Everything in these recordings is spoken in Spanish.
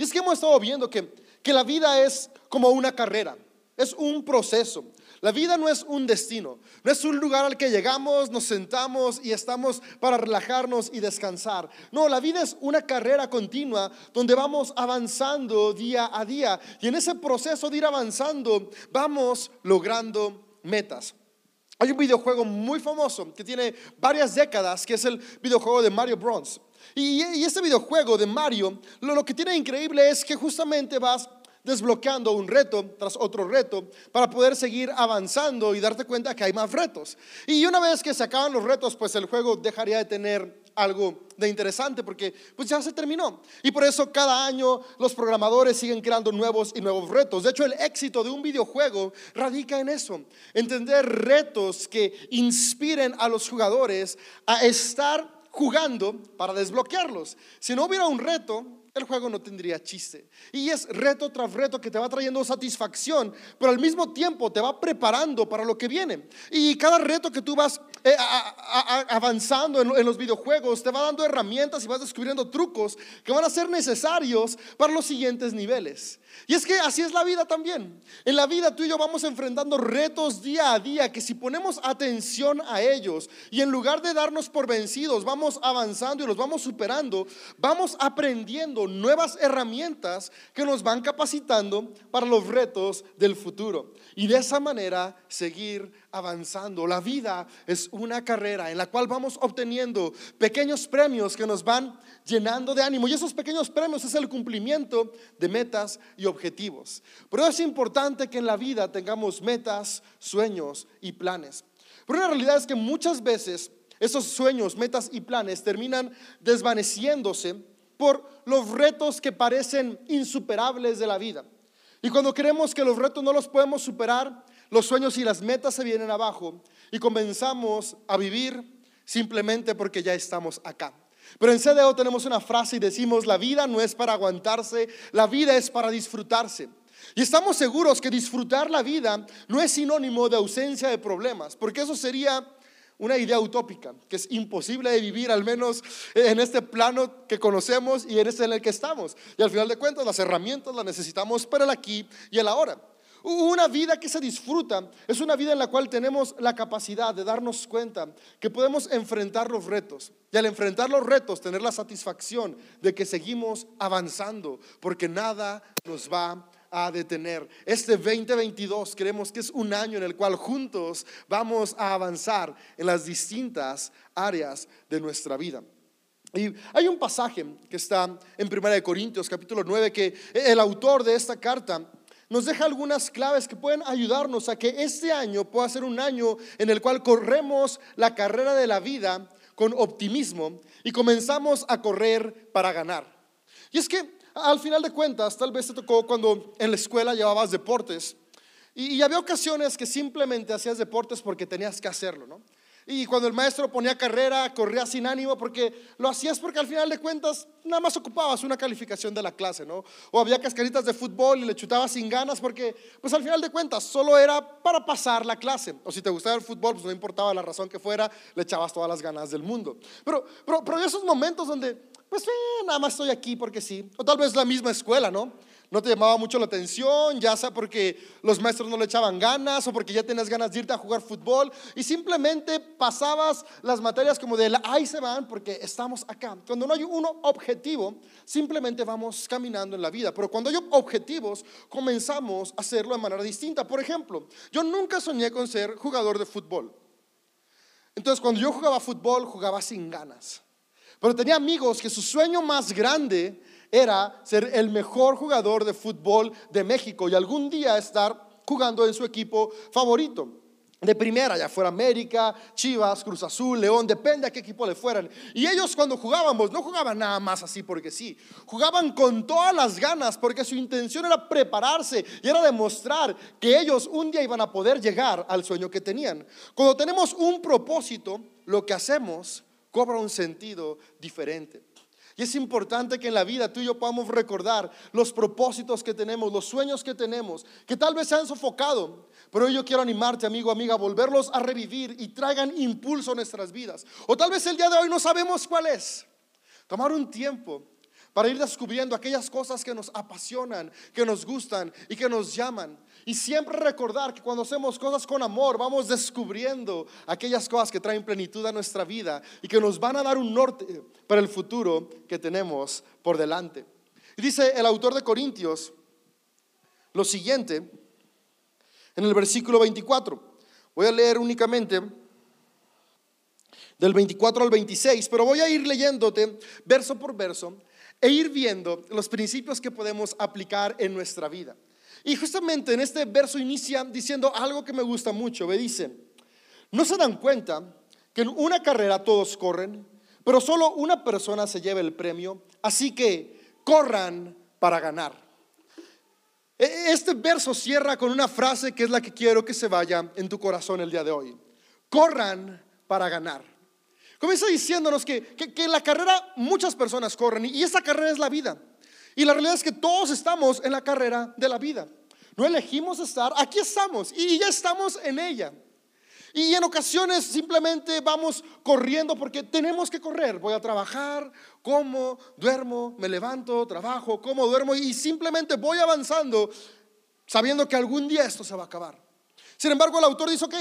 Y es que hemos estado viendo que, que la vida es como una carrera, es un proceso. La vida no es un destino, no es un lugar al que llegamos, nos sentamos y estamos para relajarnos y descansar. No, la vida es una carrera continua donde vamos avanzando día a día y en ese proceso de ir avanzando vamos logrando metas. Hay un videojuego muy famoso que tiene varias décadas, que es el videojuego de Mario Bros. Y, y este videojuego de Mario, lo, lo que tiene increíble es que justamente vas desbloqueando un reto tras otro reto para poder seguir avanzando y darte cuenta que hay más retos. Y una vez que se acaban los retos, pues el juego dejaría de tener algo de interesante porque pues ya se terminó. Y por eso cada año los programadores siguen creando nuevos y nuevos retos. De hecho, el éxito de un videojuego radica en eso, entender retos que inspiren a los jugadores a estar jugando para desbloquearlos. Si no hubiera un reto, el juego no tendría chiste. Y es reto tras reto que te va trayendo satisfacción, pero al mismo tiempo te va preparando para lo que viene. Y cada reto que tú vas eh, avanzando en, en, los videojuegos te va dando herramientas y vas descubriendo trucos que van a ser necesarios para los siguientes niveles. Y es que así es la vida también. En la vida tú y yo vamos enfrentando retos día a día que si ponemos atención a ellos y en lugar de darnos por vencidos, vamos avanzando y los vamos superando, vamos aprendiendo nuevas herramientas que nos van capacitando para los retos del futuro. Y de esa manera seguir avanzando. La vida es una carrera en la cual vamos obteniendo pequeños premios que nos van llenando de ánimo. Y esos pequeños premios es el cumplimiento de metas y objetivos. Pero es importante que en la vida tengamos metas, sueños y planes. Pero la realidad es que muchas veces esos sueños, metas y planes terminan desvaneciéndose por los retos que parecen insuperables de la vida. Y cuando creemos que los retos no los podemos superar, los sueños y las metas se vienen abajo y comenzamos a vivir simplemente porque ya estamos acá. Pero en CDO tenemos una frase y decimos, la vida no es para aguantarse, la vida es para disfrutarse. Y estamos seguros que disfrutar la vida no es sinónimo de ausencia de problemas, porque eso sería una idea utópica, que es imposible de vivir, al menos en este plano que conocemos y en este en el que estamos. Y al final de cuentas, las herramientas las necesitamos para el aquí y el ahora. Una vida que se disfruta es una vida en la cual tenemos la capacidad de darnos cuenta que podemos enfrentar los retos y al enfrentar los retos tener la satisfacción de que seguimos avanzando porque nada nos va a detener. Este 2022 creemos que es un año en el cual juntos vamos a avanzar en las distintas áreas de nuestra vida. Y hay un pasaje que está en 1 Corintios capítulo 9 que el autor de esta carta nos deja algunas claves que pueden ayudarnos a que este año pueda ser un año en el cual corremos la carrera de la vida con optimismo y comenzamos a correr para ganar. Y es que al final de cuentas, tal vez te tocó cuando en la escuela llevabas deportes y, había ocasiones que simplemente hacías deportes porque tenías que hacerlo, ¿no? Y cuando el maestro ponía carrera, corría sin ánimo porque lo hacías porque al final de cuentas nada más ocupabas una calificación de la clase, ¿no? O había cascaritas de fútbol y le chutabas sin ganas porque pues al final de cuentas solo era para pasar la clase. O si te gustaba el fútbol, pues no importaba la razón que fuera, le echabas todas las ganas del mundo. Pero, pero, pero esos momentos donde, pues nada más estoy aquí porque sí. O tal vez la misma escuela, ¿no? no te llamaba mucho la atención, ya sea porque los maestros no le echaban ganas o porque ya tenías ganas de irte a jugar fútbol y simplemente pasabas las materias como de la, ahí se van porque estamos acá. Cuando no hay un objetivo, simplemente vamos caminando en la vida, pero cuando hay objetivos, comenzamos a hacerlo de manera distinta. Por ejemplo, yo nunca soñé con ser jugador de fútbol. Entonces, cuando yo jugaba fútbol, jugaba sin ganas. Pero tenía amigos que su sueño más grande era ser el mejor jugador de fútbol de México y algún día estar jugando en su equipo favorito. De primera, ya fuera América, Chivas, Cruz Azul, León, depende a qué equipo le fueran. Y ellos cuando jugábamos, no jugaban nada más así porque sí, jugaban con todas las ganas porque su intención era prepararse y era demostrar que ellos un día iban a poder llegar al sueño que tenían. Cuando tenemos un propósito, lo que hacemos cobra un sentido diferente. Y es importante que en la vida tú y yo podamos recordar los propósitos que tenemos, los sueños que tenemos, que tal vez se han sofocado, pero yo quiero animarte, amigo, amiga, a volverlos a revivir y traigan impulso a nuestras vidas. O tal vez el día de hoy no sabemos cuál es. Tomar un tiempo para ir descubriendo aquellas cosas que nos apasionan, que nos gustan y que nos llaman. Y siempre recordar que cuando hacemos cosas con amor, vamos descubriendo aquellas cosas que traen plenitud a nuestra vida y que nos van a dar un norte para el futuro que tenemos por delante. Y dice el autor de Corintios lo siguiente en el versículo 24. Voy a leer únicamente del 24 al 26, pero voy a ir leyéndote verso por verso e ir viendo los principios que podemos aplicar en nuestra vida. Y justamente en este verso inicia diciendo algo que me gusta mucho. Me dice, no se dan cuenta que en una carrera todos corren, pero solo una persona se lleva el premio, así que corran para ganar. E, este verso cierra con una frase que es la que quiero que se vaya en tu corazón el día de hoy. Corran para ganar. Comienza diciéndonos que, que, la carrera muchas personas corren y esa carrera es la vida. Y la realidad es que todos estamos en la carrera de la vida. No elegimos estar, aquí estamos y ya estamos en ella. Y en ocasiones simplemente vamos corriendo porque tenemos que correr. Voy a trabajar, como, duermo, me levanto, trabajo, como, duermo y simplemente voy avanzando sabiendo que algún día esto se va a acabar. Sin embargo, el autor dice, ok,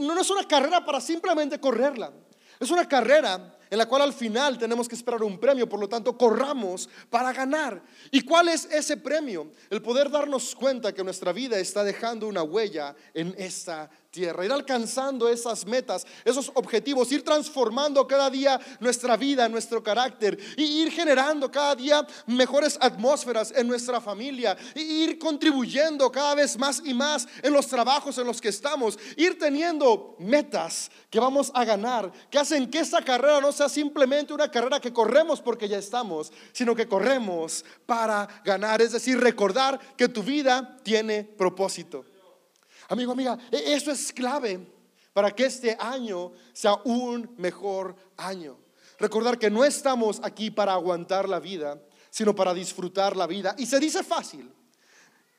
no es una carrera para simplemente correrla. Es una carrera en la cual al final tenemos que esperar un premio, por lo tanto corramos para ganar. ¿Y cuál es ese premio? El poder darnos cuenta que nuestra vida está dejando una huella en esta tierra, ir alcanzando esas metas, esos objetivos, ir transformando cada día nuestra vida, nuestro carácter, y ir generando cada día mejores atmósferas en nuestra familia, y ir contribuyendo cada vez más y más en los trabajos en los que estamos, ir teniendo metas que vamos a ganar, que hacen que esta carrera no sea simplemente una carrera que corremos porque ya estamos, sino que corremos para ganar, es decir, recordar que tu vida tiene propósito. Amigo, amiga, e, eso es clave para que este año sea un mejor año. Recordar que no estamos aquí para aguantar la vida, sino para disfrutar la vida. Y se dice fácil,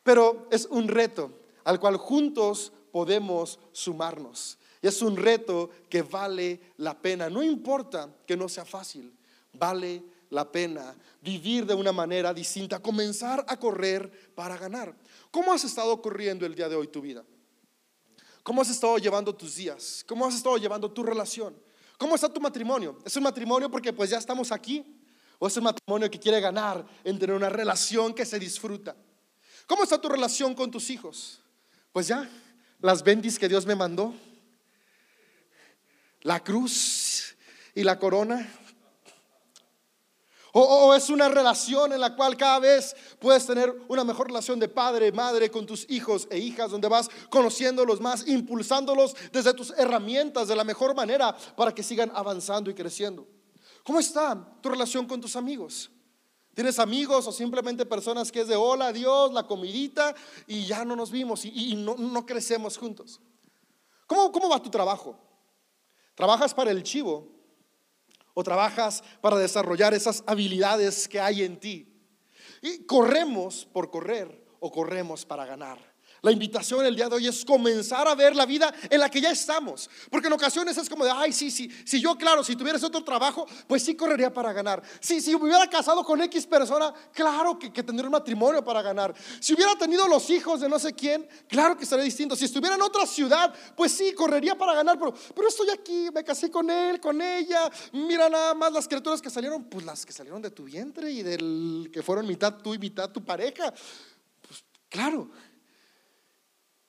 pero es un reto al cual juntos podemos sumarnos. Y es un reto que vale la pena. No importa que no sea fácil, vale la pena vivir de una manera distinta, comenzar a correr para ganar. ¿Cómo has estado corriendo el día de hoy tu vida? ¿Cómo has estado llevando tus días? ¿Cómo has estado llevando tu relación? ¿Cómo está tu matrimonio? ¿Es un matrimonio porque pues ya estamos aquí? ¿O es un matrimonio que quiere ganar en tener una relación que se disfruta? ¿Cómo está tu relación con tus hijos? Pues ya, las bendis que Dios me mandó, la cruz y la corona, o, es una relación en la cual cada vez puedes tener una mejor relación de padre, madre con tus hijos e hijas, donde vas conociéndolos más, impulsándolos desde tus herramientas de la mejor manera para que sigan avanzando y creciendo. ¿Cómo está tu relación con tus amigos? ¿Tienes amigos o simplemente personas que es de hola, adiós, la comidita y ya no nos vimos y, no, no, crecemos juntos? ¿Cómo, ¿Cómo va tu trabajo? ¿Trabajas para el chivo o trabajas para desarrollar esas habilidades que hay en ti. Y corremos por correr o corremos para ganar. La invitación el día de hoy es comenzar a ver la vida en la que ya estamos. Porque en ocasiones es como de, ay, sí, sí, si yo, claro, si tuvieras otro trabajo, pues sí correría para ganar. Si, si me hubiera casado con X persona, claro que, que tendría un matrimonio para ganar. Si hubiera tenido los hijos de no sé quién, claro que estaría distinto. Si estuviera en otra ciudad, pues sí, correría para ganar. Pero, pero estoy aquí, me casé con él, con ella. Mira nada más las criaturas que salieron, pues las que salieron de tu vientre y del que fueron mitad tú y mitad tu pareja. Pues claro.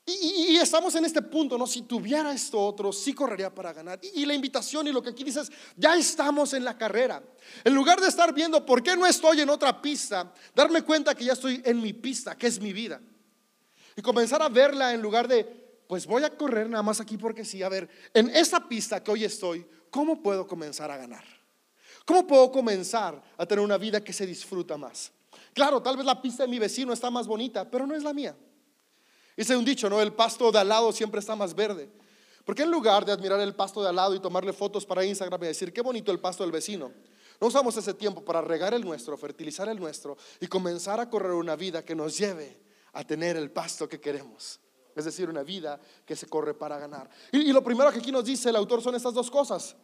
Y, estamos en este punto, ¿no? Si tuviera esto otro, sí correría para ganar. Y, la invitación y lo que aquí dices, ya estamos en la carrera. En lugar de estar viendo por qué no estoy en otra pista, darme cuenta que ya estoy en mi pista, que es mi vida. Y comenzar a verla en lugar de, pues voy a correr nada más aquí porque sí. A ver, en esa pista que hoy estoy, ¿cómo puedo comenzar a ganar? ¿Cómo puedo comenzar a tener una vida que se disfruta más? Claro, tal vez la pista de mi vecino está más bonita, pero no es la mía. Dice un dicho, ¿no? El pasto de al lado siempre está más verde. Porque en lugar de admirar el pasto de al lado y tomarle fotos para Instagram y decir, qué bonito el pasto del vecino, no usamos ese tiempo para regar el nuestro, fertilizar el nuestro y comenzar a correr una vida que nos lleve a tener el pasto que queremos. Es decir, una vida que se corre para ganar. Y, y lo primero que aquí nos dice el autor son estas dos cosas.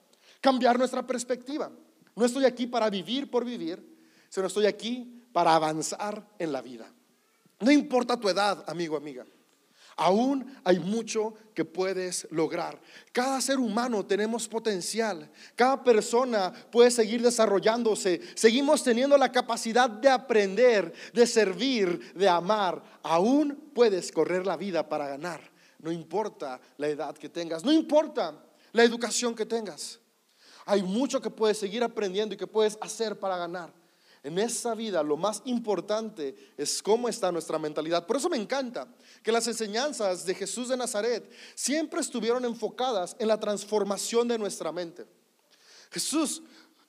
Cambiar nuestra perspectiva. No estoy aquí para vivir por vivir, sino estoy aquí para avanzar en la vida. No importa tu edad, amigo, amiga. Aún hay mucho que puedes lograr. Cada ser humano tenemos potencial. Cada persona puede seguir desarrollándose. Seguimos teniendo la capacidad de aprender, de servir, de amar. Aún puedes correr la vida para ganar. No importa la edad que tengas. No importa la educación que tengas. Hay mucho que puedes seguir aprendiendo y que puedes hacer para ganar. En esa vida lo más importante es cómo está nuestra mentalidad. Por eso me encanta que las enseñanzas de Jesús de Nazaret siempre estuvieron enfocadas en la transformación de nuestra mente. Jesús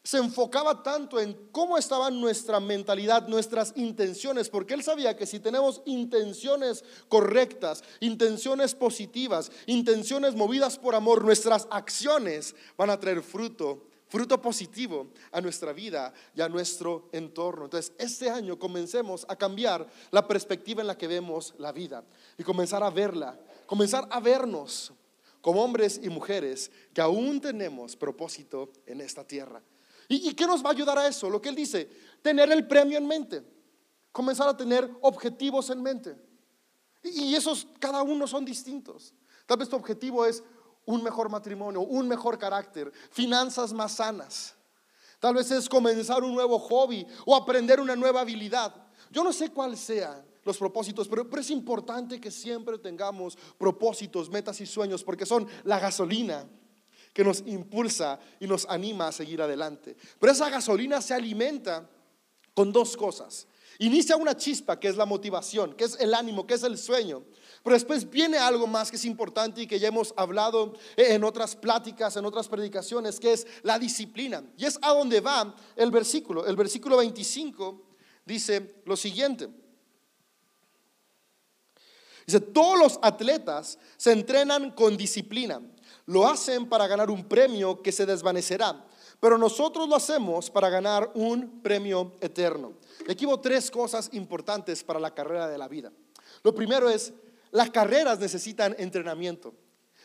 se enfocaba tanto en cómo estaba nuestra mentalidad, nuestras intenciones, porque él sabía que si tenemos intenciones correctas, intenciones positivas, intenciones movidas por amor, nuestras acciones van a traer fruto fruto positivo a nuestra vida y a nuestro entorno. Entonces, este año comencemos a cambiar la perspectiva en la que vemos la vida y comenzar a verla, comenzar a vernos como hombres y mujeres que aún tenemos propósito en esta tierra. ¿Y, qué nos va a ayudar a eso? Lo que él dice, tener el premio en mente, comenzar a tener objetivos en mente. Y, y esos, cada uno son distintos. Tal vez tu objetivo es un mejor matrimonio, un mejor carácter, finanzas más sanas. Tal vez es comenzar un nuevo hobby o aprender una nueva habilidad. Yo no sé cuál sean los propósitos, pero, pero, es importante que siempre tengamos propósitos, metas y sueños, porque son la gasolina que nos impulsa y nos anima a seguir adelante. Pero esa gasolina se alimenta con dos cosas. Inicia una chispa, que es la motivación, que es el ánimo, que es el sueño. Pero después viene algo más que es importante y que ya hemos hablado en otras pláticas, en otras predicaciones, que es la disciplina. Y es a donde va el versículo. El versículo 25 dice lo siguiente. Dice, todos los atletas se entrenan con disciplina. Lo hacen para ganar un premio que se desvanecerá. Pero nosotros lo hacemos para ganar un premio eterno. Aquí hubo tres cosas importantes para la carrera de la vida. Lo primero es las carreras necesitan entrenamiento.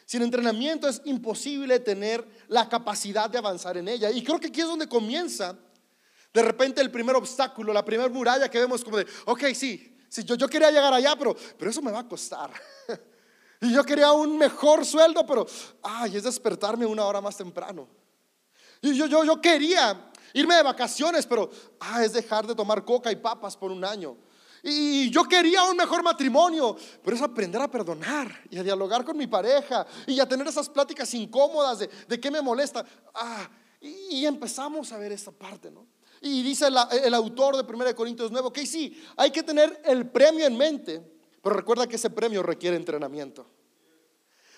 Sin entrenamiento es imposible tener la capacidad de avanzar en ella. Y creo que aquí es donde comienza de repente el primer obstáculo, la primera muralla que vemos como de, ok, sí, sí yo, yo quería llegar allá, pero, pero eso me va a costar. y yo quería un mejor sueldo, pero, ay, es despertarme una hora más temprano. Y yo, yo, yo quería irme de vacaciones, pero, ah, es dejar de tomar coca y papas por un año. Y yo quería un mejor matrimonio, pero es aprender a perdonar y a dialogar con mi pareja y a tener esas pláticas incómodas de, de qué me molesta. Ah, y, empezamos a ver esta parte, ¿no? Y dice el autor de 1 Corintios 9, ok, sí, hay que tener el premio en mente, pero recuerda que ese premio requiere entrenamiento.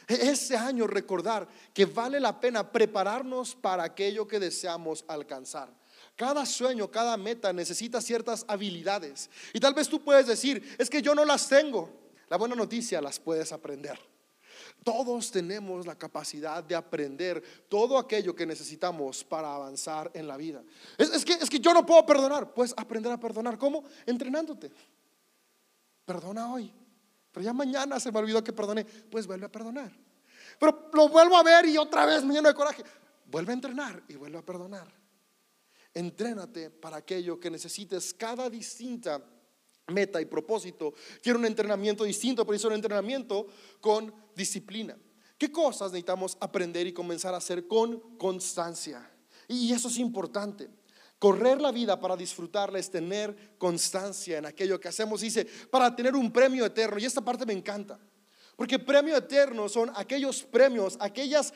E, ese año recordar que vale la pena prepararnos para aquello que deseamos alcanzar. Cada sueño, cada meta necesita ciertas habilidades. Y tal vez tú puedes decir, es que yo no las tengo. La buena noticia, las puedes aprender. Todos tenemos la capacidad de aprender todo aquello que necesitamos para avanzar en la vida. Es, que, es que yo no puedo perdonar. Puedes aprender a perdonar. ¿Cómo? Entrenándote. Perdona hoy. Pero ya mañana se me olvidó que perdoné. Pues vuelve a perdonar. Pero lo vuelvo a ver y otra vez me lleno de coraje. Vuelve a entrenar y vuelve a perdonar. Entrénate para aquello que necesites. Cada distinta meta y propósito quiere un entrenamiento distinto, pero es un entrenamiento con disciplina. ¿Qué cosas necesitamos aprender y comenzar a hacer con constancia? Y eso es importante. Correr la vida para disfrutarla es tener constancia en aquello que hacemos. Dice, para tener un premio eterno. Y esta parte me encanta. Porque premio eterno son aquellos premios, aquellas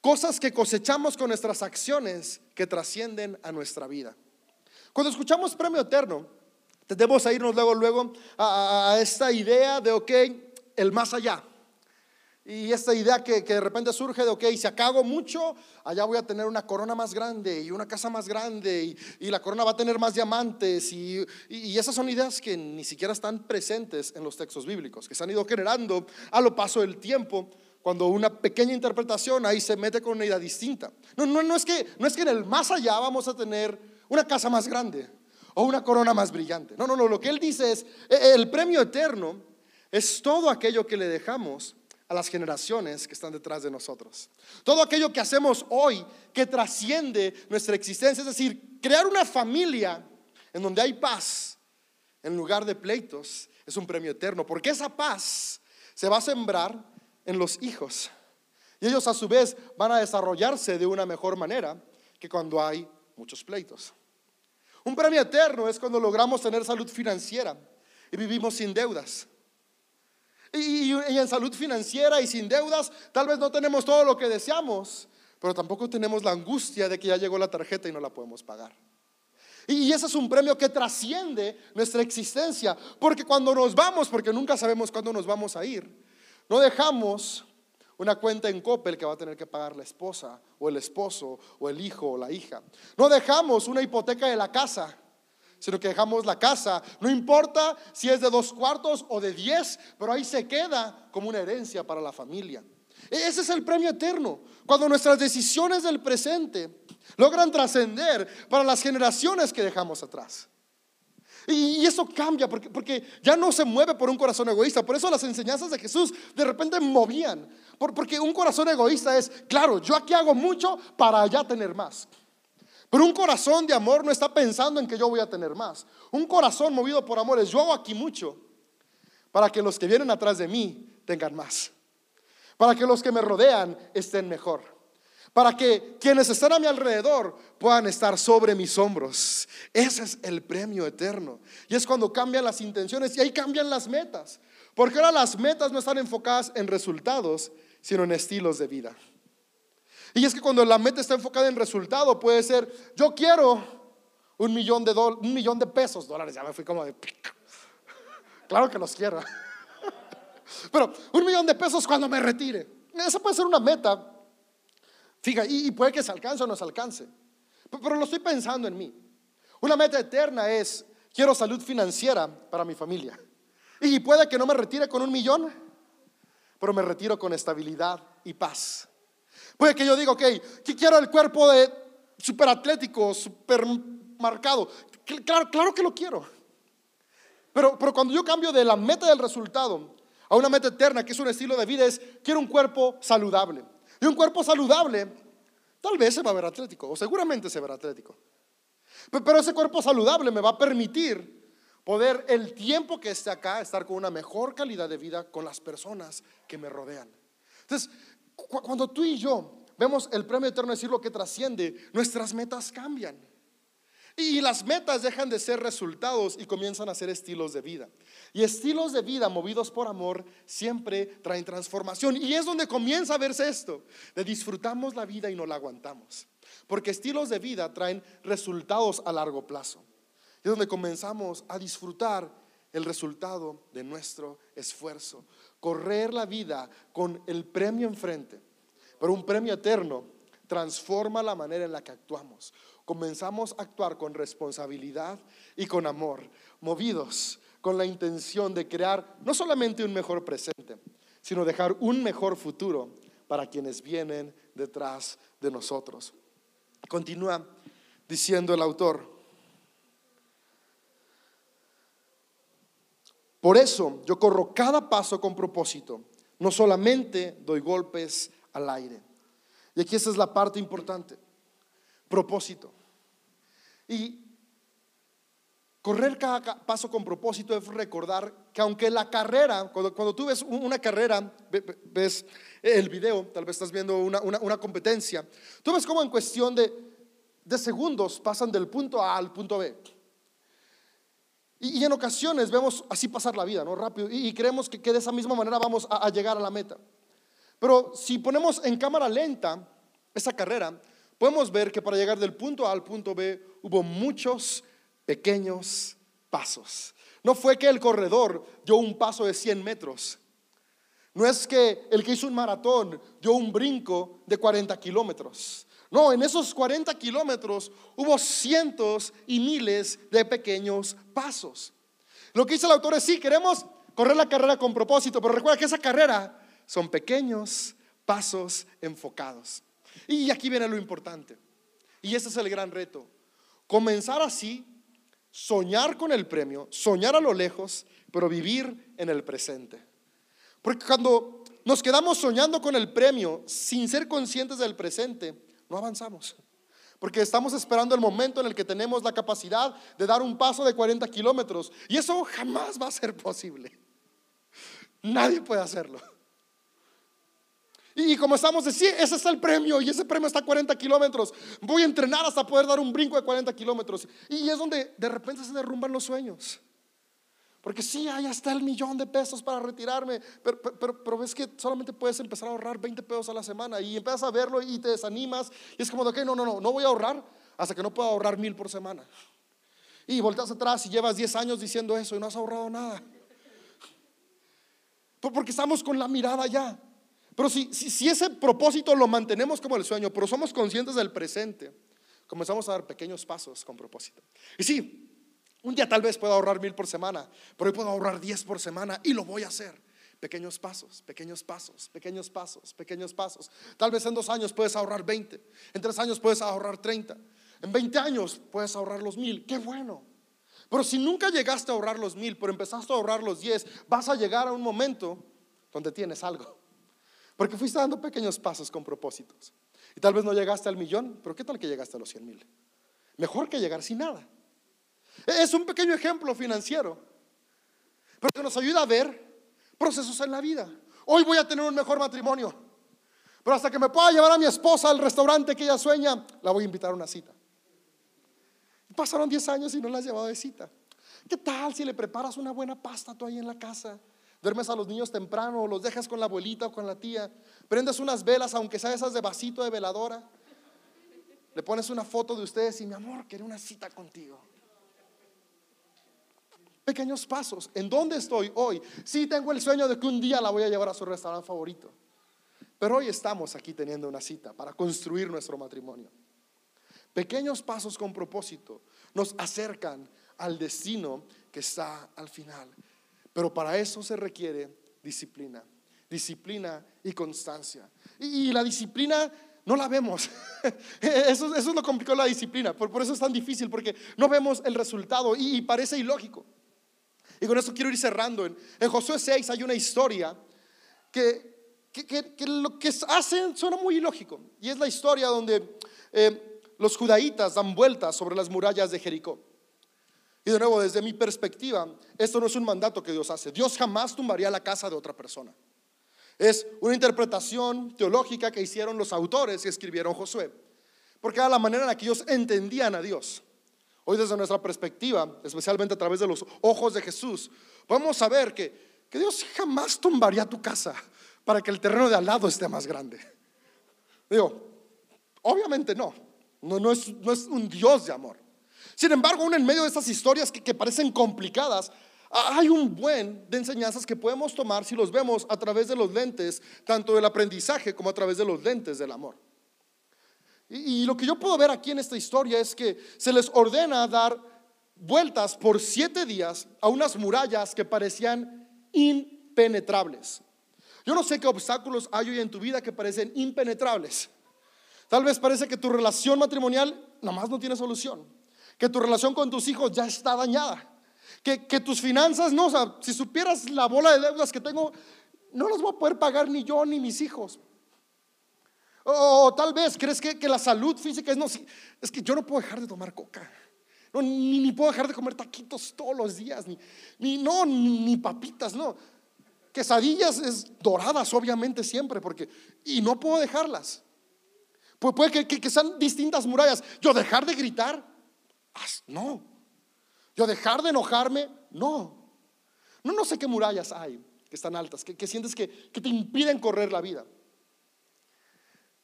Cosas que cosechamos con nuestras acciones que trascienden a nuestra vida. Cuando escuchamos premio eterno, tendemos a irnos luego, luego a, esta idea de, ok, el más allá. Y esta idea que, de repente surge de, ok, si acabo mucho, allá voy a tener una corona más grande y una casa más grande y, la corona va a tener más diamantes. Y, y, esas son ideas que ni siquiera están presentes en los textos bíblicos, que se han ido generando a lo paso del tiempo cuando una pequeña interpretación ahí se mete con una idea distinta. No, no, no, es que, no es que en el más allá vamos a tener una casa más grande o una corona más brillante. No, no, no, lo que él dice es, e, el premio eterno es todo aquello que le dejamos a las generaciones que están detrás de nosotros. Todo aquello que hacemos hoy que trasciende nuestra existencia, es decir, crear una familia en donde hay paz, en lugar de pleitos, es un premio eterno, porque esa paz se va a sembrar en los hijos. Y ellos a su vez van a desarrollarse de una mejor manera que cuando hay muchos pleitos. Un premio eterno es cuando logramos tener salud financiera y vivimos sin deudas. Y, en salud financiera y sin deudas, tal vez no tenemos todo lo que deseamos, pero tampoco tenemos la angustia de que ya llegó la tarjeta y no la podemos pagar. Y ese es un premio que trasciende nuestra existencia, porque cuando nos vamos, porque nunca sabemos cuándo nos vamos a ir, no dejamos una cuenta en Coppel que va a tener que pagar la esposa o el esposo o el hijo o la hija. No dejamos una hipoteca de la casa sino que dejamos la casa. No importa si es de dos cuartos o de diez, pero ahí se queda como una herencia para la familia. E-, ese es el premio eterno. Cuando nuestras decisiones del presente logran trascender para las generaciones que dejamos atrás. Y, eso cambia porque, porque, ya no se mueve por un corazón egoísta. Por eso las enseñanzas de Jesús de repente movían. porque un corazón egoísta es, claro, yo aquí hago mucho para allá tener más. Pero un corazón de amor no está pensando en que yo voy a tener más. Un corazón movido por amor es yo hago aquí mucho para que los que vienen atrás de mí tengan más. Para que los que me rodean estén mejor. Para que quienes están a mi alrededor puedan estar sobre mis hombros. Ese es el premio eterno. Y es cuando cambian las intenciones y ahí cambian las metas. Porque ahora las metas no están enfocadas en resultados, sino en estilos de vida. Y es que cuando la meta está enfocada en resultado, puede ser, yo quiero un millón de, un millón de pesos, dólares, ya me fui como de... Claro que los quiero. Pero un millón de pesos cuando me retire. Esa puede ser una meta. Fija, y, puede que se alcance o no se alcance. Pero lo estoy pensando en mí. Una meta eterna es, quiero salud financiera para mi familia. Y puede que no me retire con un millón, pero me retiro con estabilidad y paz. Puede que yo diga, ok, que quiero el cuerpo de super atlético, super marcado. Claro, claro que lo quiero. Pero, pero cuando yo cambio de la meta del resultado a una meta eterna, que es un estilo de vida, es quiero un cuerpo saludable. Y un cuerpo saludable, tal vez se va a ver atlético, o seguramente se verá atlético. Pero ese cuerpo saludable me va a permitir poder el tiempo que esté acá estar con una mejor calidad de vida con las personas que me rodean. Entonces, cuando tú y yo vemos el premio eterno decir lo que trasciende, nuestras metas cambian. Y las metas dejan de ser resultados y comienzan a ser estilos de vida. Y estilos de vida movidos por amor siempre traen transformación. Y es donde comienza a verse esto, de disfrutamos la vida y no la aguantamos. Porque estilos de vida traen resultados a largo plazo. Es donde comenzamos a disfrutar el resultado de nuestro esfuerzo correr la vida con el premio enfrente, pero un premio eterno transforma la manera en la que actuamos. Comenzamos a actuar con responsabilidad y con amor, movidos con la intención de crear no solamente un mejor presente, sino dejar un mejor futuro para quienes vienen detrás de nosotros. Continúa diciendo el autor, Por eso yo corro cada paso con propósito, no solamente doy golpes al aire. Y aquí esa es la parte importante, propósito. Y correr cada paso con propósito es recordar que aunque la carrera, cuando, tú ves una carrera, ves el video, tal vez estás viendo una, competencia, tú ves cómo en cuestión de, de segundos pasan del punto A al punto B. Y, en ocasiones vemos así pasar la vida, ¿no? Rápido. Y, creemos que, de esa misma manera vamos a, llegar a la meta. Pero si ponemos en cámara lenta esa carrera, podemos ver que para llegar del punto A al punto B hubo muchos pequeños pasos. No fue que el corredor dio un paso de 100 metros. No es que el que hizo un maratón dio un brinco de 40 kilómetros. No, en esos 40 kilómetros hubo cientos y miles de pequeños pasos. Lo que dice el autor es, sí, queremos correr la carrera con propósito, pero recuerda que esa carrera son pequeños pasos enfocados. Y aquí viene lo importante. Y ese es el gran reto. Comenzar así, soñar con el premio, soñar a lo lejos, pero vivir en el presente. Porque cuando nos quedamos soñando con el premio sin ser conscientes del presente, no avanzamos. Porque estamos esperando el momento en el que tenemos la capacidad de dar un paso de 40 kilómetros. Y eso jamás va a ser posible. Nadie puede hacerlo. Y como estamos diciendo, ese es el premio y ese premio está a 40 kilómetros. Voy a entrenar hasta poder dar un brinco de 40 kilómetros. Y es donde de repente se derrumban los sueños. Porque sí, ahí está el millón de pesos para retirarme, pero, pero, ves que solamente puedes empezar a ahorrar 20 pesos a la semana y empiezas a verlo y te desanimas y es como de, ok, no, no, no, no voy a ahorrar hasta que no pueda ahorrar mil por semana. Y volteas atrás y llevas 10 años diciendo eso y no has ahorrado nada. Porque estamos con la mirada ya. Pero si, ese propósito lo mantenemos como el sueño, pero somos conscientes del presente, comenzamos a dar pequeños pasos con propósito. Y sí, un día tal vez pueda ahorrar mil por semana, pero hoy puedo ahorrar diez por semana y lo voy a hacer. Pequeños pasos, pequeños pasos, pequeños pasos, pequeños pasos. Tal vez en dos años puedes ahorrar 20, en tres años puedes ahorrar 30, en 20 años puedes ahorrar los mil. Qué bueno. Pero si nunca llegaste a ahorrar los mil, pero empezaste a ahorrar los diez, vas a llegar a un momento donde tienes algo. Porque fuiste dando pequeños pasos con propósitos. Y tal vez no llegaste al millón, pero ¿qué tal que llegaste a los cien mil? Mejor que llegar sin nada. Es un pequeño ejemplo financiero, pero que nos ayuda a ver procesos en la vida. Hoy voy a tener un mejor matrimonio, pero hasta que me pueda llevar a mi esposa al restaurante que ella sueña, la voy a invitar a una cita. Pasaron 10 años y no la has llevado de cita. ¿Qué tal si le preparas una buena pasta tú ahí en la casa? Duermes a los niños temprano, los dejas con la abuelita o con la tía, prendes unas velas, aunque sea esas de vasito de veladora, le pones una foto de ustedes y mi amor, quiero una cita contigo pequeños pasos. ¿En dónde estoy hoy? Sí tengo el sueño de que un día la voy a llevar a su restaurante favorito. Pero hoy estamos aquí teniendo una cita para construir nuestro matrimonio. Pequeños pasos con propósito nos acercan al destino que está al final. Pero para eso se requiere disciplina, disciplina y constancia. Y, la disciplina no la vemos. Eso, es lo complicado la disciplina. Por, eso es tan difícil, porque no vemos el resultado y parece ilógico. Y con eso quiero ir cerrando. En, Josué 6 hay una historia que, que, lo que hacen suena muy ilógico. Y es la historia donde eh, los judaítas dan vueltas sobre las murallas de Jericó. Y de nuevo, desde mi perspectiva, esto no es un mandato que Dios hace. Dios jamás tumbaría la casa de otra persona. Es una interpretación teológica que hicieron los autores que escribieron Josué. Porque era la manera en la que ellos entendían a Dios. Hoy desde nuestra perspectiva, especialmente a través de los ojos de Jesús, podemos saber que, que Dios jamás tumbaría tu casa para que el terreno de al lado esté más grande. Digo, obviamente no, no, no, es, no es un Dios de amor. Sin embargo, aún en medio de estas historias que, parecen complicadas, hay un buen de enseñanzas que podemos tomar si los vemos a través de los lentes, tanto del aprendizaje como a través de los lentes del amor. Y, lo que yo puedo ver aquí en esta historia es que se les ordena dar vueltas por siete días a unas murallas que parecían impenetrables. Yo no sé qué obstáculos hay hoy en tu vida que parecen impenetrables. Tal vez parece que tu relación matrimonial nomás no tiene solución, que tu relación con tus hijos ya está dañada, que, que tus finanzas no, o sea, si supieras la bola de deudas que tengo, no las voy a poder pagar ni yo ni mis hijos. O tal vez crees que, la salud física es no, es que yo no puedo dejar de tomar coca. No, ni, puedo dejar de comer taquitos todos los días, ni, ni no, ni, papitas, no. Quesadillas es doradas, obviamente, siempre, porque, y no puedo dejarlas. Pues puede que, que, sean distintas murallas. Yo dejar de gritar, no. Yo dejar de enojarme, no. No, no sé qué murallas hay que están altas, que, que sientes que, que te impiden correr la vida.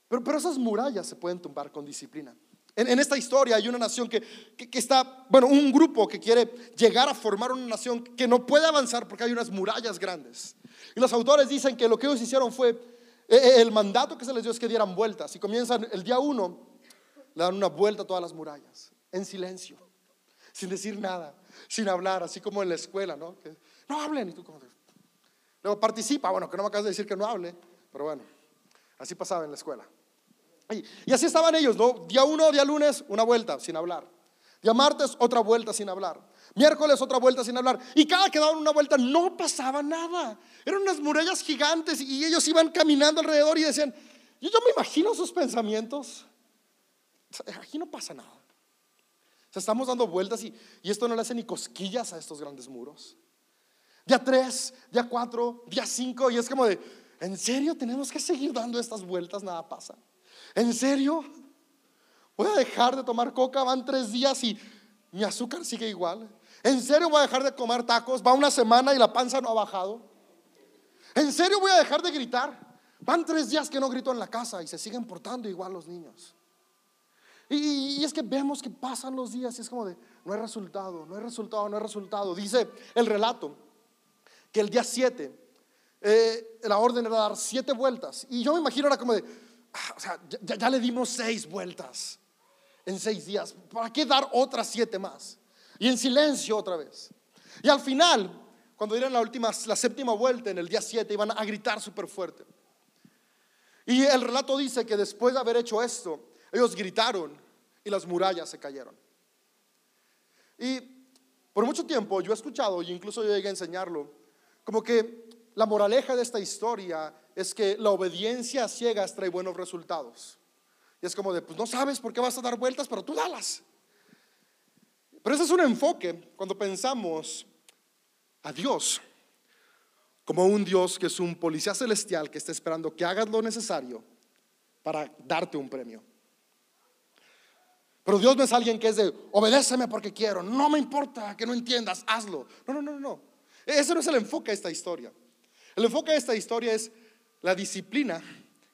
Pero, esas murallas se pueden tumbar con disciplina. En, esta historia hay una nación que, está, bueno, un grupo que quiere llegar a formar una nación que no puede avanzar porque hay unas murallas grandes. Y los autores dicen que lo que ellos hicieron fue, eh, eh, el mandato que se les dio es que dieran vueltas. Y comienzan el día uno, le dan una vuelta a todas las murallas, en silencio, sin decir nada, sin hablar, así como en la escuela, ¿no? no hablen. Y tú como, luego participa, bueno, que no me acabas de decir que no hable, pero bueno, así pasaba en la escuela. Y, así estaban ellos, ¿no? Día uno, día lunes, una vuelta sin hablar. Día martes, otra vuelta sin hablar. Miércoles, otra vuelta sin hablar. Y cada que daban una vuelta no pasaba nada. Eran unas murallas gigantes y ellos iban caminando alrededor y decían, yo, yo me imagino sus pensamientos. aquí no pasa nada. Estamos dando vueltas y, y esto no le hace ni cosquillas a estos grandes muros. Día 3, día 4, día 5 y es como de, ¿en serio tenemos que seguir dando estas vueltas? Nada pasa. ¿En serio? Voy a dejar de tomar coca, van tres días y mi azúcar sigue igual. ¿En serio voy a dejar de comer tacos? Va una semana y la panza no ha bajado. ¿En serio voy a dejar de gritar? Van tres días que no grito en la casa y se siguen portando igual los niños. Y, es que vemos que pasan los días y es como de, no hay resultado, no hay resultado, no hay resultado. Dice el relato que el día 7, eh, la orden era dar siete vueltas. Y yo me imagino era como de, ah, o sea, ya, le dimos seis vueltas en seis días. ¿Para qué dar otras siete más? Y en silencio otra vez. Y al final, cuando dieron la última, la séptima vuelta en el día 7, iban a gritar súper fuerte. Y el relato dice que después de haber hecho esto, ellos gritaron y las murallas se cayeron. Y por mucho tiempo yo he escuchado, y incluso yo llegué a enseñarlo, como que la moraleja de esta historia es que la obediencia a ciegas trae buenos resultados. Y es como de, pues no sabes por qué vas a dar vueltas, pero tú dalas. Pero ese es un enfoque cuando pensamos a Dios como un Dios que es un policía celestial que está esperando que hagas lo necesario para darte un premio. Pero Dios no es alguien que es de, obedéceme porque quiero, no me importa que no entiendas, hazlo. No, no, no, no. Ese no es el enfoque de esta historia. El enfoque de esta historia es la disciplina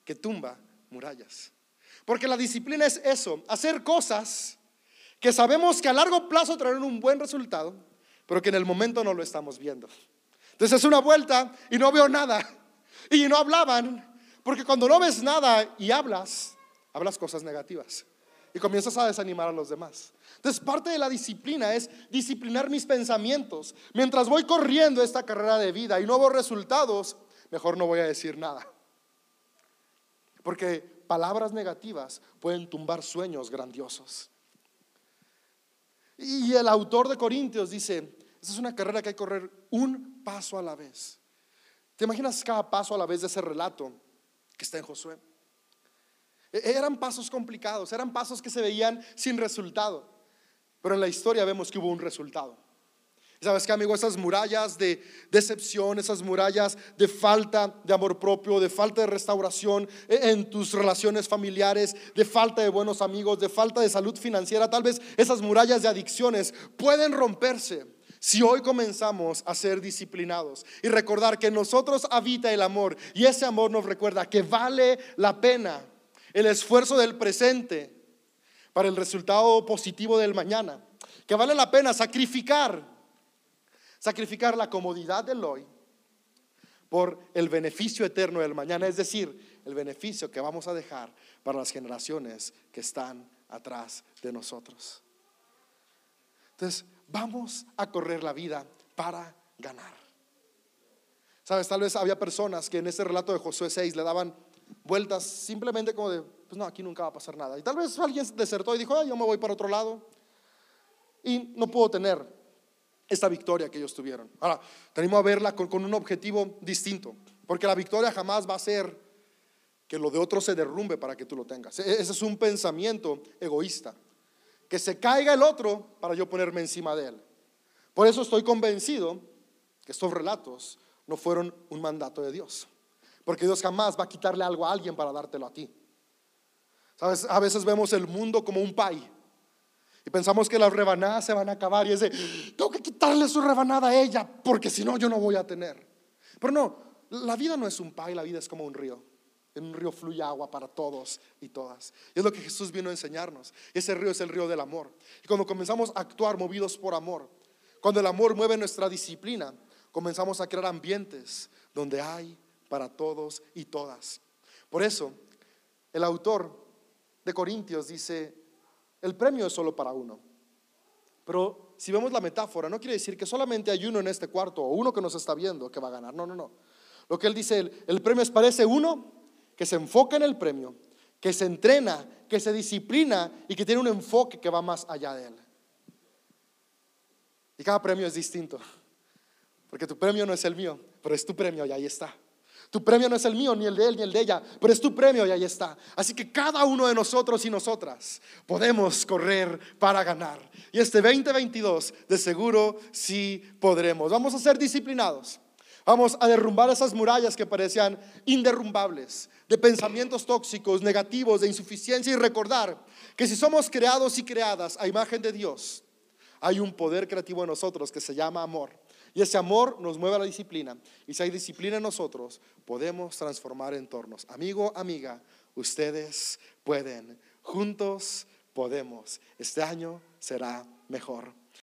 que tumba murallas. Porque la disciplina es eso, hacer cosas que sabemos que a largo plazo traerán un buen resultado, pero que en el momento no lo estamos viendo. Entonces es una vuelta y no veo nada. Y no hablaban, porque cuando no ves nada y hablas, hablas cosas negativas y comienzas a desanimar a los demás. Entonces parte de la disciplina es disciplinar mis pensamientos. Mientras voy corriendo esta carrera de vida y no veo resultados, mejor no voy a decir nada. Porque palabras negativas pueden tumbar sueños grandiosos. Y el autor de Corintios dice, esa es una carrera que hay que correr un paso a la vez. ¿Te imaginas cada paso a la vez de ese relato que está en Josué? E-, eran pasos complicados, eran pasos que se veían sin resultado, pero en la historia vemos que hubo un resultado. ¿Sabes qué, amigo? Esas murallas de decepción, esas murallas de falta de amor propio, de falta de restauración e-, en tus relaciones familiares, de falta de buenos amigos, de falta de salud financiera, tal vez esas murallas de adicciones pueden romperse si hoy comenzamos a ser disciplinados y recordar que en nosotros habita el amor y ese amor nos recuerda que vale la pena el esfuerzo del presente para el resultado positivo del mañana, que vale la pena sacrificar Sacrificar la comodidad del hoy por el beneficio eterno del mañana, es decir, el beneficio que vamos a dejar para las generaciones que están atrás de nosotros. Entonces, vamos a correr la vida para ganar. Sabes, tal vez había personas que en ese relato de Josué 6 le daban vueltas simplemente como de, pues no, aquí nunca va a pasar nada. Y tal vez alguien desertó y dijo, yo me voy para otro lado. Y no pudo tener esta victoria que ellos tuvieron. Ahora, tenemos a verla con, un objetivo distinto, porque la victoria jamás va a ser que lo de otro se derrumbe para que tú lo tengas. E, ese es un pensamiento egoísta, que se caiga el otro para yo ponerme encima de él. Por eso estoy convencido que estos relatos no fueron un mandato de Dios, porque Dios jamás va a quitarle algo a alguien para dártelo a ti. ¿Sabes? A veces vemos el mundo como un pay y pensamos que las rebanadas se van a acabar y es de, tengo que quitarle su rebanada a ella porque si no yo no voy a tener. Pero no, la vida no es un pay, la vida es como un río. En un río fluye agua para todos y todas. Y es lo que Jesús vino a enseñarnos. Ese río es el río del amor. Y cuando comenzamos a actuar movidos por amor, cuando el amor mueve nuestra disciplina, comenzamos a crear ambientes donde hay para todos y todas. Por eso, el autor de Corintios dice, el premio es solo para uno. Pero si vemos la metáfora, no quiere decir que solamente hay uno en este cuarto o uno que nos está viendo que va a ganar. No, no, no. Lo que él dice, el, premio es para ese uno que se enfoca en el premio, que se entrena, que se disciplina y que tiene un enfoque que va más allá de él. Y cada premio es distinto. Porque tu premio no es el mío, pero es tu premio y ahí está. Tu premio no es el mío, ni el de él, ni el de ella, pero es tu premio y ahí está. Así que cada uno de nosotros y nosotras podemos correr para ganar. Y este 2022 de seguro sí podremos. Vamos a ser disciplinados. Vamos a derrumbar esas murallas que parecían inderrumbables, de pensamientos tóxicos, negativos, de insuficiencia y recordar que si somos creados y creadas a imagen de Dios, hay un poder creativo en nosotros que se llama amor. Y ese amor nos mueve a la disciplina. Y si hay disciplina en nosotros, podemos transformar entornos. Amigo, amiga, ustedes pueden. Juntos podemos. Este año será mejor.